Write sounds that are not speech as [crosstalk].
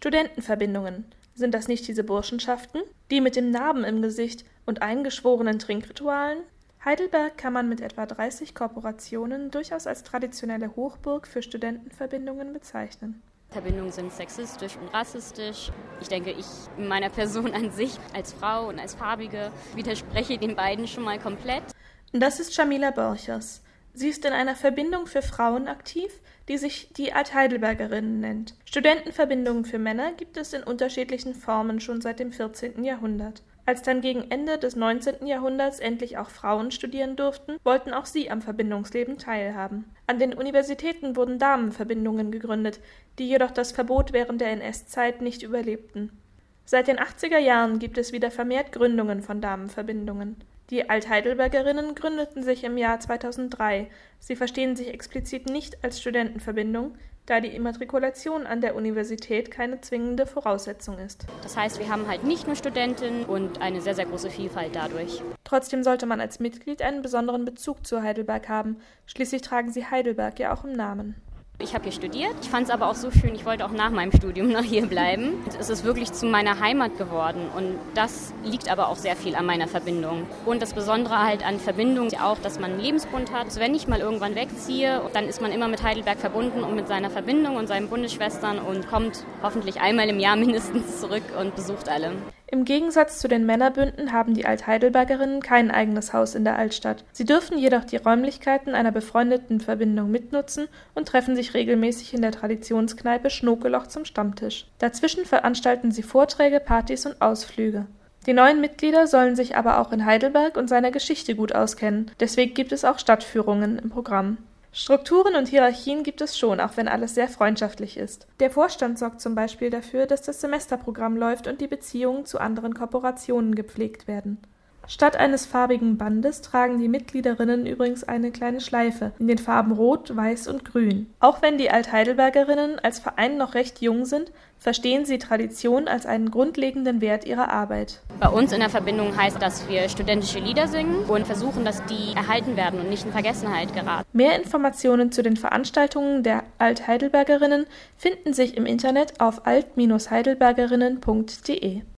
Studentenverbindungen. Sind das nicht diese Burschenschaften? Die mit dem Narben im Gesicht und eingeschworenen Trinkritualen? Heidelberg kann man mit etwa 30 Korporationen durchaus als traditionelle Hochburg für Studentenverbindungen bezeichnen. Verbindungen sind sexistisch und rassistisch. Ich denke, ich in meiner Person an sich als Frau und als Farbige widerspreche den beiden schon mal komplett. Das ist Jamila Borchers. Sie ist in einer Verbindung für Frauen aktiv, die sich die Alt-Heidelbergerinnen nennt. Studentenverbindungen für Männer gibt es in unterschiedlichen Formen schon seit dem 14. Jahrhundert. Als dann gegen Ende des 19. Jahrhunderts endlich auch Frauen studieren durften, wollten auch sie am Verbindungsleben teilhaben. An den Universitäten wurden Damenverbindungen gegründet, die jedoch das Verbot während der NS-Zeit nicht überlebten. Seit den 80er Jahren gibt es wieder vermehrt Gründungen von Damenverbindungen. Die Altheidelbergerinnen gründeten sich im Jahr 2003. Sie verstehen sich explizit nicht als Studentenverbindung, da die Immatrikulation an der Universität keine zwingende Voraussetzung ist. Das heißt, wir haben halt nicht nur Studentinnen und eine sehr, sehr große Vielfalt dadurch. Trotzdem sollte man als Mitglied einen besonderen Bezug zu Heidelberg haben. Schließlich tragen sie Heidelberg ja auch im Namen. Ich habe hier studiert. Ich fand es aber auch so schön, ich wollte auch nach meinem Studium noch hier bleiben. Es ist wirklich zu meiner Heimat geworden und das liegt aber auch sehr viel an meiner Verbindung. Und das Besondere halt an Verbindung ist auch, dass man einen Lebensbund hat. Also wenn ich mal irgendwann wegziehe, dann ist man immer mit Heidelberg verbunden und mit seiner Verbindung und seinen Bundesschwestern und kommt hoffentlich einmal im Jahr [laughs] mindestens zurück und besucht alle. Im Gegensatz zu den Männerbünden haben die Altheidelbergerinnen kein eigenes Haus in der Altstadt. Sie dürfen jedoch die Räumlichkeiten einer befreundeten Verbindung mitnutzen und treffen sich regelmäßig in der Traditionskneipe Schnokeloch zum Stammtisch. Dazwischen veranstalten sie Vorträge, Partys und Ausflüge. Die neuen Mitglieder sollen sich aber auch in Heidelberg und seiner Geschichte gut auskennen, deswegen gibt es auch Stadtführungen im Programm. Strukturen und Hierarchien gibt es schon, auch wenn alles sehr freundschaftlich ist. Der Vorstand sorgt zum Beispiel dafür, dass das Semesterprogramm läuft und die Beziehungen zu anderen Korporationen gepflegt werden. Statt eines farbigen Bandes tragen die Mitgliederinnen übrigens eine kleine Schleife in den Farben Rot, Weiß und Grün. Auch wenn die Altheidelbergerinnen als Verein noch recht jung sind, verstehen sie Tradition als einen grundlegenden Wert ihrer Arbeit. Bei uns in der Verbindung heißt, dass wir studentische Lieder singen und versuchen, dass die erhalten werden und nicht in Vergessenheit geraten. Mehr Informationen zu den Veranstaltungen der Altheidelbergerinnen finden sich im Internet auf alt-heidelbergerinnen.de.